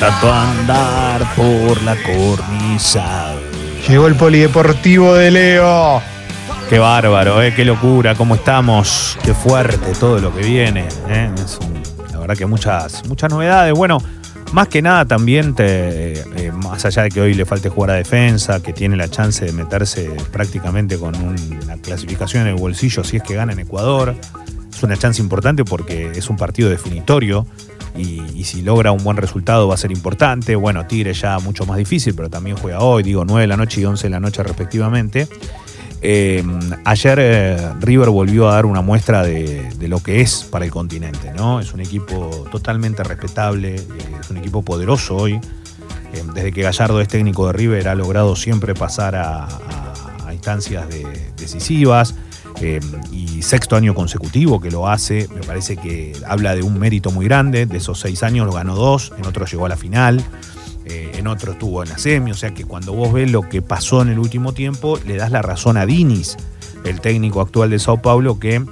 tanto andar por la cornisa. Llegó el polideportivo de Leo. Qué bárbaro, ¿eh? qué locura, cómo estamos, qué fuerte todo lo que viene. ¿eh? Es un- la verdad que muchas, muchas novedades. Bueno, más que nada también, te, eh, más allá de que hoy le falte jugar a defensa, que tiene la chance de meterse prácticamente con una clasificación en el bolsillo si es que gana en Ecuador. Es una chance importante porque es un partido definitorio y, y si logra un buen resultado va a ser importante. Bueno, Tigre ya mucho más difícil, pero también juega hoy, digo 9 de la noche y 11 de la noche respectivamente. Eh, ayer eh, River volvió a dar una muestra de, lo que es para el continente, ¿no? Es un equipo totalmente respetable, eh, es un equipo poderoso hoy. Eh, desde que Gallardo es técnico de River ha logrado siempre pasar a, instancias de- decisivas. Eh, y sexto año consecutivo que lo hace, me parece que habla de un mérito muy grande. De esos seis años lo ganó dos, en otro llegó a la final. Eh, en otro estuvo en la semi, o sea que cuando vos ves lo que pasó en el último tiempo, le das la razón a Diniz, el técnico actual de Sao Paulo, que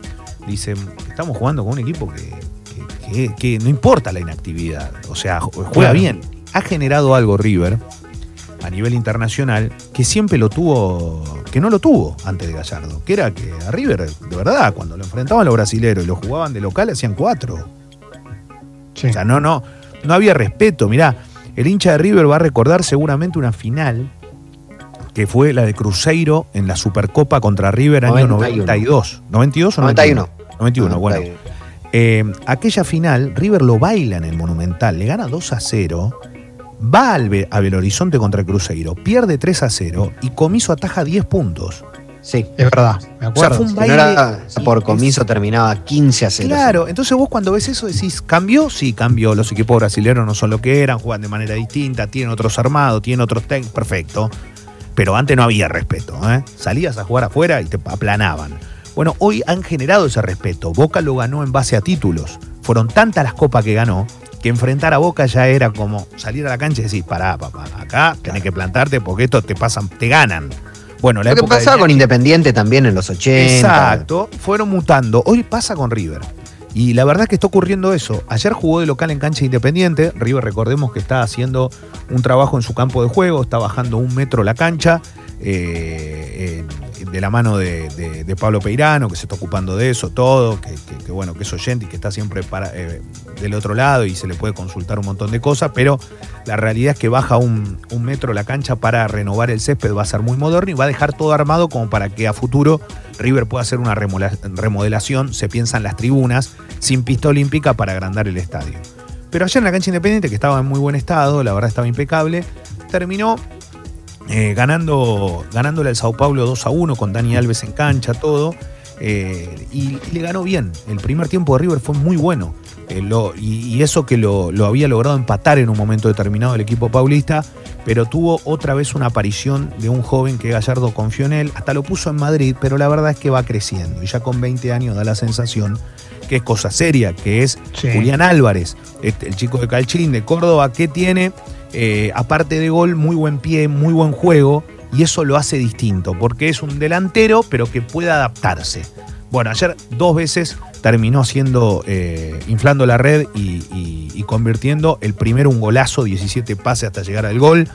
dice, estamos jugando con un equipo que, que- que- que no importa la inactividad, o sea, ju- juega Claro. bien. Ha generado algo River a nivel internacional que siempre lo tuvo, que no lo tuvo antes de Gallardo, que era que a River, de verdad, cuando lo enfrentaban los brasileros y lo jugaban de local, hacían cuatro. Sí. O sea, no, no, no había respeto. Mirá, el hincha de River va a recordar seguramente una final que fue la de Cruzeiro en la Supercopa contra River año 91. 92. ¿92 o 91. 91, bueno. Eh, aquella final, River lo baila en el Monumental, le gana 2 a 0, va al Be- a Belo Horizonte contra el Cruzeiro, pierde 3 a 0 y Comiso ataja 10 puntos. Sí. Es verdad, me O sea, acuerdo. fue un Si baile. no era por comiso terminaba 15 a 0. Claro, entonces vos cuando ves eso decís, ¿cambió? Sí, cambió. Los equipos brasileños no son lo que eran, juegan de manera distinta, tienen otros armados, tienen otros técnicos, perfecto. Pero antes no había respeto, ¿eh? Salías a jugar afuera y te aplanaban. Bueno, hoy han generado ese respeto. Boca lo ganó en base a títulos. Fueron tantas las copas que ganó que enfrentar a Boca ya era como salir a la cancha y decir, pará, papá, acá tenés que plantarte porque estos te pasan, te ganan. Bueno, la Lo que época pasaba con Independiente también en los 80. Exacto, fueron mutando. Hoy pasa con River. Y la verdad es que está ocurriendo eso. Ayer jugó de local en cancha independiente. River, recordemos que está haciendo un trabajo en su campo de juego, está bajando un metro la cancha. Eh, de la mano de, Pablo Peirano, que se está ocupando de eso todo, que, bueno, que es oyente y que está siempre para, eh, del otro lado y se le puede consultar un montón de cosas, pero la realidad es que baja un, metro la cancha para renovar el césped, va a ser muy moderno y va a dejar todo armado como para que a futuro River pueda hacer una remodelación, se piensa en las tribunas, sin pista olímpica para agrandar el estadio. Pero ayer en la cancha independiente, que estaba en muy buen estado, la verdad estaba impecable, terminó eh, ganando, ganándole al Sao Paulo 2 a 1 con Dani Alves en cancha, todo. eh, y, y le ganó bien. El primer tiempo de River fue muy bueno. Eh, lo- y, y eso que lo, lo había logrado empatar en un momento determinado el equipo paulista, pero tuvo otra vez una aparición de un joven que Gallardo confió en él, hasta lo puso en Madrid, pero la verdad es que va creciendo. Y ya con 20 años da la sensación que es cosa seria, que es Sí. Julián Álvarez, este, el chico de Calchín, de Córdoba, que tiene, eh, aparte de gol, muy buen pie, muy buen juego, y eso lo hace distinto, porque es un delantero, pero que puede adaptarse. Bueno, ayer dos veces terminó haciendo, eh, inflando la red y, convirtiendo el primero un golazo, 17 pases hasta llegar al gol.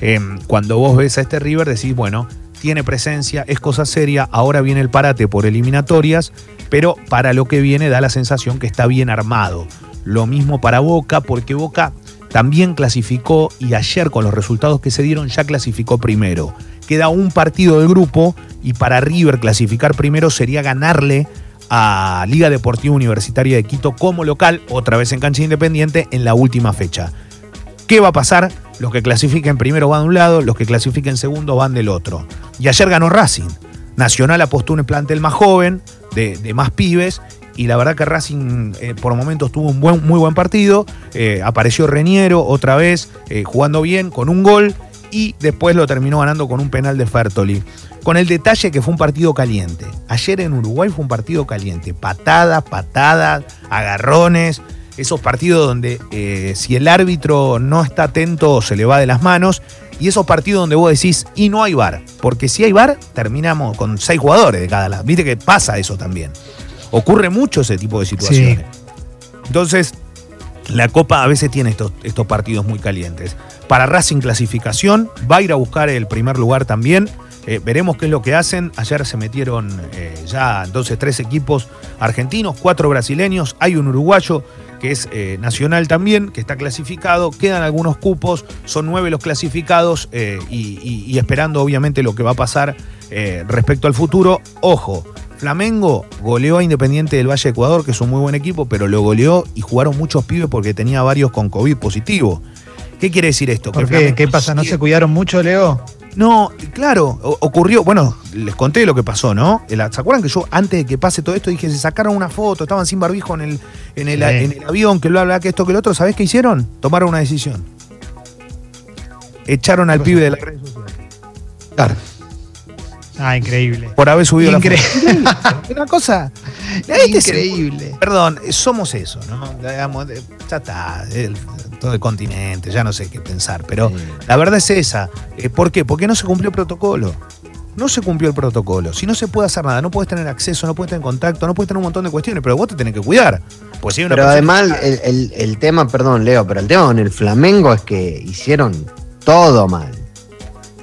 Eh, cuando vos ves a este River decís, bueno, tiene presencia, es cosa seria, ahora viene el parate por eliminatorias, pero para lo que viene da la sensación que está bien armado. Lo mismo para Boca, porque Boca también clasificó y ayer con los resultados que se dieron ya clasificó primero. Queda un partido del grupo y para River clasificar primero sería ganarle a Liga Deportiva Universitaria de Quito como local, otra vez en cancha independiente, en la última fecha. ¿Qué va a pasar? Los que clasifiquen primero van de un lado, los que clasifiquen segundo van del otro. Y ayer ganó Racing. Nacional apostó un plantel más joven, de, de más pibes, y la verdad que Racing eh, por momentos tuvo un buen, muy buen partido. Eh, apareció Reñero otra vez, eh, jugando bien, con un gol, y después lo terminó ganando con un penal de Fertoli. Con el detalle que fue un partido caliente. Ayer en Uruguay fue un partido caliente. Patadas, patadas, agarrones. Esos partidos donde si el árbitro no está atento se le va de las manos. Y esos partidos donde vos decís, y no hay bar. Porque si hay bar, terminamos con seis jugadores de cada lado. Viste que pasa eso también. Ocurre mucho ese tipo de situaciones. Entonces, La Copa a veces tiene estos, estos partidos muy calientes. Para Racing clasificación, va a ir a buscar el primer lugar también. Eh, veremos qué es lo que hacen. Ayer se metieron eh, ya entonces tres equipos argentinos, cuatro brasileños, hay un uruguayo que es eh, nacional también, que está clasificado, quedan algunos cupos, son nueve los clasificados y, y- y esperando obviamente lo que va a pasar respecto al futuro. Ojo, Flamengo goleó a Independiente del Valle de Ecuador, que es un muy buen equipo, pero lo goleó y jugaron muchos pibes porque tenía varios con COVID positivo. ¿Qué quiere decir esto? ¿Por Que qué? Flamengo ¿Qué pasa? ¿No se cuidaron mucho, Leo? no, claro, ocurrió, bueno, les conté lo que pasó, ¿no? ¿Se acuerdan que yo antes de que pase todo esto dije, se sacaron una foto, estaban sin barbijo en el, en el, Sí. en el avión, que bla, bla, que esto, que lo otro? ¿Sabés qué hicieron? Tomaron una decisión. Echaron al ¿Qué pibe de las redes sociales Claro. Ah, increíble. por haber subido Increíble. la foto. Una cosa. este Increíble. Perdón, somos eso, ¿no? Digamos, eh, ya está, el- todo el continente, ya no sé qué pensar, pero Sí. la verdad es esa. Eh, ¿Por qué? Porque no se cumplió el protocolo. No se cumplió el protocolo. Si no se puede hacer nada, no puedes tener acceso, no puedes tener contacto, no puedes tener un montón de cuestiones, pero vos te tenés que cuidar. Pues si hay una Pero además, el, el- el tema, perdón, Leo, pero el tema con el Flamengo es que hicieron todo mal.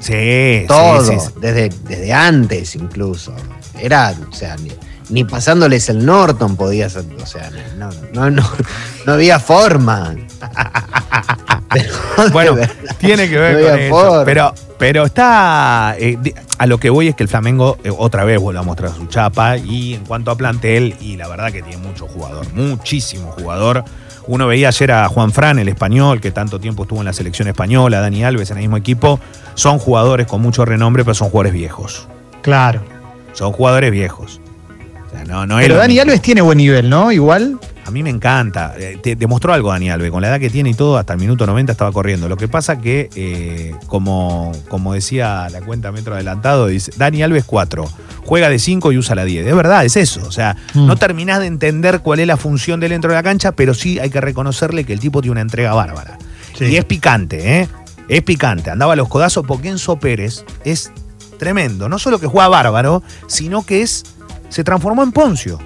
Sí, sí, Todo. sí, sí. Desde, desde antes incluso. Era, o sea, ni, ni pasándoles el Norton podía ser. O sea, no, no, no, no había forma. Pero, Bueno, verdad, tiene que ver no con había eso. forma. Pero, pero está. eh, a lo que voy es que el Flamengo eh, otra vez vuelve a mostrar su chapa. Y en cuanto a plantel, y la verdad que tiene mucho jugador, muchísimo jugador. Uno veía ayer a Juan Fran, el español, que tanto tiempo estuvo en la selección española, Dani Alves en el mismo equipo. Son jugadores con mucho renombre, pero son jugadores viejos. Claro. Son jugadores viejos. O sea, no, Pero Dani mismo. Alves tiene buen nivel, ¿no? Igual. A mí me encanta. Eh, te- demostró algo Dani Alves. Con la edad que tiene y todo, hasta el minuto 90 estaba corriendo. Lo que pasa que, eh, como, como decía la cuenta metro adelantado, dice Dani Alves 4. Juega de 5 y usa la 10. Es verdad, es eso. O sea, Mm. no terminás de entender cuál es la función del dentro de la cancha, pero sí hay que reconocerle que el tipo tiene una entrega bárbara. Sí. Y es picante, ¿eh? Es picante. Andaba a los codazos porque Enzo Pérez es tremendo. No solo que juega bárbaro, sino que es. se transformó en Poncio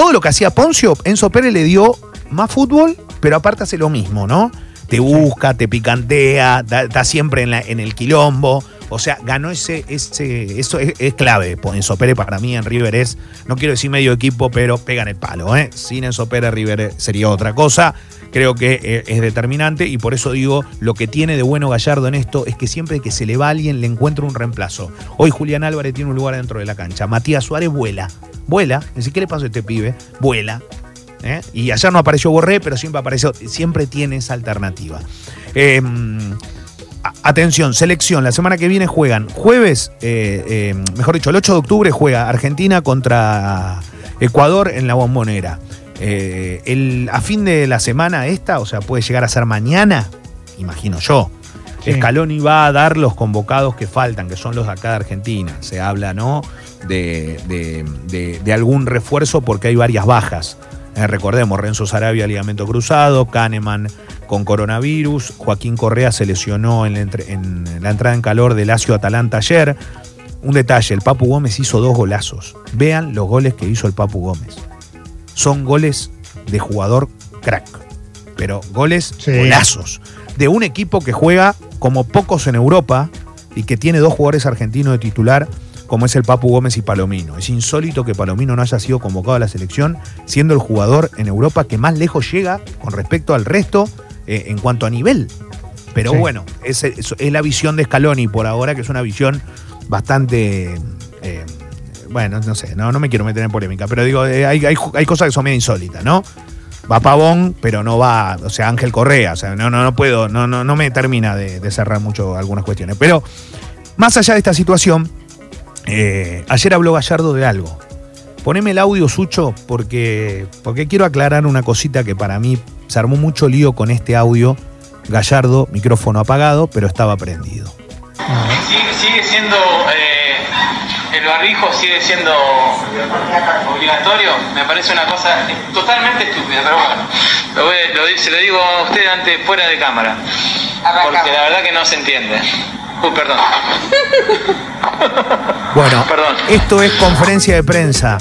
todo lo que hacía Poncio, Enzo Pérez le dio más fútbol, pero aparte hace lo mismo, ¿no? Te busca, te picantea, está siempre en, la- en el quilombo. O sea, ganó ese, ese, eso es, es clave. Po- Enzo Pérez para mí en River es, no quiero decir medio equipo, pero pegan el palo, ¿eh? Sin Enzo Pérez River sería otra cosa. Creo que eh, es determinante y por eso digo, lo que tiene de bueno Gallardo en esto es que siempre que se le va a alguien le encuentra un reemplazo. Hoy Julián Álvarez tiene un lugar dentro de la cancha. Matías Suárez vuela, vuela. Decir, ¿qué le pasó a este pibe? Vuela. ¿eh? Y ayer no apareció Borré, pero siempre apareció, siempre tiene esa alternativa. Eh, atención, selección, la semana que viene juegan jueves, eh, eh, mejor dicho, el 8 de octubre juega Argentina contra Ecuador en la bombonera. Eh, el, a fin de la semana esta, o sea, puede llegar a ser mañana, imagino yo. Sí. Scaloni va a dar los convocados que faltan, que son los de acá de Argentina. Se habla, ¿no? De, de- de- de algún refuerzo porque hay varias bajas. Eh, recordemos, Renzo Sarabia, ligamento cruzado, Kahneman con coronavirus, Joaquín Correa se lesionó en la, entre- en la entrada en calor del Lazio Atalanta ayer. Un detalle, el Papu Gómez hizo dos golazos. Vean los goles que hizo el Papu Gómez. Son goles de jugador crack, pero goles Sí. golazos. De un equipo que juega como pocos en Europa y que tiene dos jugadores argentinos de titular, como es el Papu Gómez y Palomino. Es insólito que Palomino no haya sido convocado a la selección, siendo el jugador en Europa que más lejos llega con respecto al resto eh, en cuanto a nivel. Pero Sí. bueno, es, es- es la visión de Scaloni por ahora, que es una visión bastante. eh, bueno, no sé, no, no me quiero meter en polémica, pero digo, eh, hay, hay, hay cosas que son medio insólitas, ¿no? Va Pavón, pero no va, o sea, Ángel Correa, o sea, no, no, no puedo, no, no, no me termina de, de cerrar mucho algunas cuestiones. Pero más allá de esta situación, ayer habló Gallardo de algo. Poneme el audio, Sucho, porque, porque quiero aclarar una cosita que para mí se armó mucho lío con este audio. Gallardo, micrófono apagado, pero estaba prendido. Sigue, sigue siendo, eh, el barbijo sigue siendo obligatorio, me parece una cosa totalmente estúpida, pero bueno, lo voy- lo di- se lo digo a usted antes fuera de cámara, porque la verdad que no se entiende. Uy, perdón. Bueno, Perdón. esto es conferencia de prensa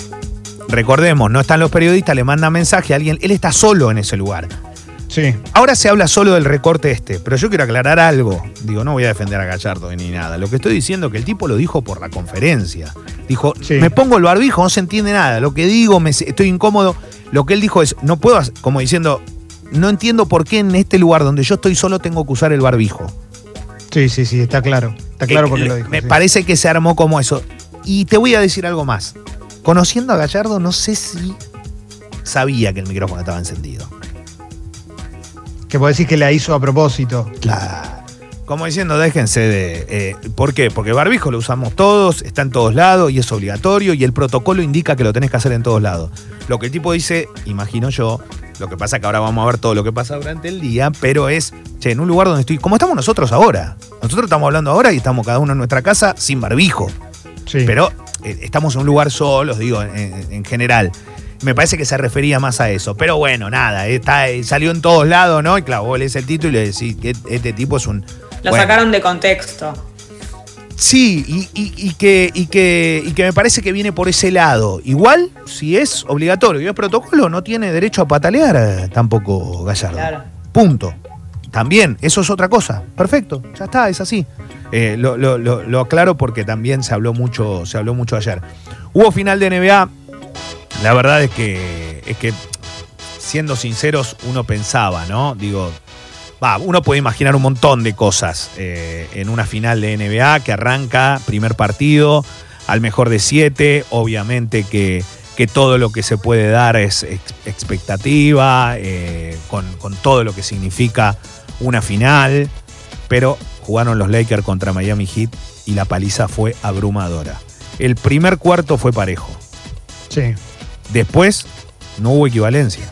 recordemos, no están los periodistas, le mandan mensaje a alguien, él está solo en ese lugar. Sí. Ahora se habla solo del recorte este, pero yo quiero aclarar algo. Digo, no voy a defender a Gallardo ni nada. Lo que estoy diciendo es que el tipo lo dijo por la conferencia. Dijo, Sí. me pongo el barbijo, no se entiende nada. Lo que digo, me, estoy incómodo. Lo que él dijo es, no puedo, hacer- como diciendo, no entiendo por qué en este lugar donde yo estoy solo tengo que usar el barbijo. Sí, sí, sí, está claro. Está claro Eh, porque lo dijo. Me sí. parece que se armó como eso. Y te voy a decir algo más. Conociendo a Gallardo, no sé si sabía que el micrófono estaba encendido. Que vos decís que la hizo a propósito. Claro. Como diciendo, déjense de. eh, ¿Por qué? Porque barbijo lo usamos todos, está en todos lados y es obligatorio y el protocolo indica que lo tenés que hacer en todos lados. Lo que el tipo dice, imagino yo, lo que pasa que ahora vamos a ver todo lo que pasa durante el día, pero es, che, en un lugar donde estoy, como estamos nosotros ahora. Nosotros estamos hablando ahora y estamos cada uno en nuestra casa sin barbijo. Sí. Pero estamos en un lugar solos, digo, en, en- en general. Me parece que se refería más a eso. Pero bueno, nada, está, eh, salió en todos lados, ¿no? Y claro, vos lees el título y le decís que este tipo es un. Lo bueno, sacaron de contexto. Sí, y, y- y que, y, que, y que me parece que viene por ese lado. Igual, si es obligatorio y es protocolo, no tiene derecho a patalear eh, tampoco Gallardo. Claro. Punto. También, eso es otra cosa. Perfecto, ya está, es así. Eh, lo, lo- lo- aclaro porque también se habló mucho, se habló mucho ayer. Hubo final de NBA. La verdad es que, es que, siendo sinceros, uno pensaba, ¿no? Digo, va, uno puede imaginar un montón de cosas eh, en una final de NBA que arranca, primer partido, al mejor de siete, obviamente que, que todo lo que se puede dar es ex- expectativa, eh, con, con todo lo que significa una final, pero jugaron los Lakers contra Miami Heat y la paliza fue abrumadora. El primer cuarto fue parejo. Sí. Después no hubo equivalencia.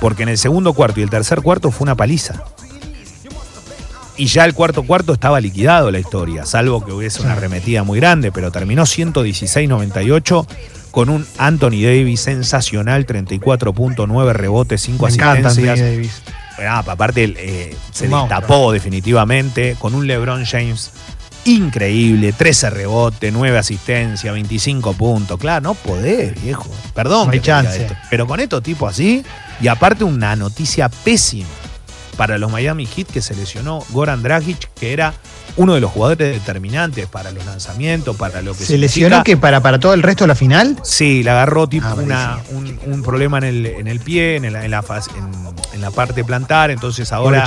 Porque en el segundo cuarto y el tercer cuarto fue una paliza. Y ya el cuarto cuarto estaba liquidado la historia, salvo que hubiese una arremetida muy grande, pero terminó 116-98 con un Anthony Davis sensacional, 34.9 rebotes, 5 Me encanta Anthony asistencias. Davis. Ah, aparte eh, se destapó definitivamente con un LeBron James increíble, 13 rebotes, 9 asistencias, 25 puntos. Claro, no podés, viejo. Perdón, No hay que chance. esto, pero con estos tipos así, y aparte una noticia pésima para los Miami Heat que se lesionó Goran Dragic, que era uno de los jugadores determinantes para los lanzamientos, para lo que ¿Se significa- lesionó que para, para todo el resto de la final? Sí, le agarró tipo Ah, una- un, un problema en el, en el pie, en, el- en la, faz- en- en la parte plantar, entonces ahora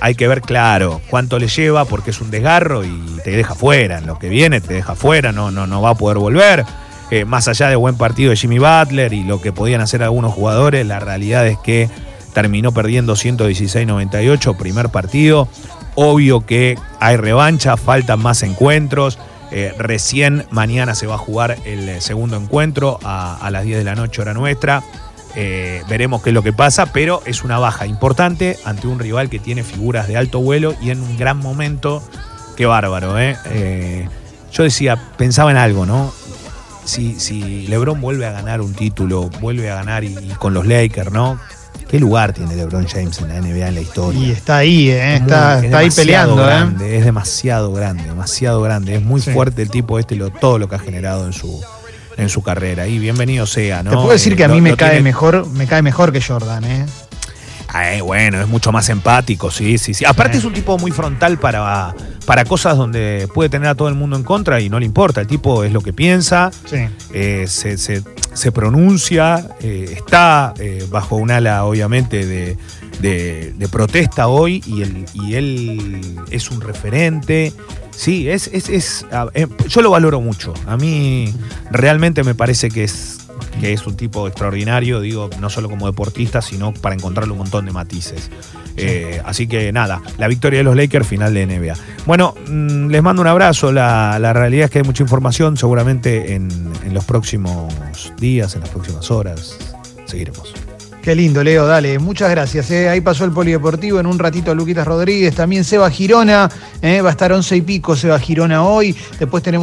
hay que ver claro cuánto le lleva porque es un desgarro y te deja fuera. En lo que viene te deja fuera, no, no, no va a poder volver. Eh, más allá de buen partido de Jimmy Butler y lo que podían hacer algunos jugadores, la realidad es que terminó perdiendo 116-98, primer partido. Obvio que hay revancha, faltan más encuentros. Eh, recién mañana se va a jugar el eh, segundo encuentro a, las 10 de la noche, hora nuestra. Eh, veremos qué es lo que pasa, pero es una baja importante ante un rival que tiene figuras de alto vuelo y en un gran momento. Qué bárbaro, ¿eh? Eh, yo decía, pensaba en algo, ¿no? Si, si LeBron vuelve a ganar un título, vuelve a ganar y, y con los Lakers, ¿no? ¿Qué lugar tiene LeBron James en la NBA en la historia? Y está ahí, ¿eh? Es muy- está, es está ahí peleando, ¿eh? Es demasiado grande, demasiado grande. Es muy Sí. fuerte el tipo este, lo, todo lo que ha generado en su, en su carrera. Y bienvenido sea, ¿no? Te puedo decir Eh, que a lo- mí me lo cae tiene- mejor, me cae mejor que Jordan, ¿eh? Ay, bueno, es mucho más empático, sí, sí, sí. Aparte Sí. es un tipo muy frontal para, para cosas donde puede tener a todo el mundo en contra y no le importa. El tipo es lo que piensa, Sí. eh, se, se- se pronuncia, eh, está eh, bajo un ala, obviamente, de, de- de protesta hoy y, él- y él es un referente. Sí, es, es, es- yo lo valoro mucho. A mí realmente me parece que es, que es un tipo extraordinario, digo, no solo como deportista, sino para encontrarle un montón de matices. Eh, así que nada, la victoria de los Lakers, final de NBA. Bueno, mm, les mando un abrazo. La, la realidad es que hay mucha información, seguramente en, en los próximos días, en las próximas horas. Seguiremos. Qué lindo, Leo, dale. Muchas gracias. ¿eh? Ahí pasó el polideportivo. En un ratito Luquitas Rodríguez. También Seba Girona. ¿eh? Va a estar once y pico Seba Girona hoy. Después tenemos.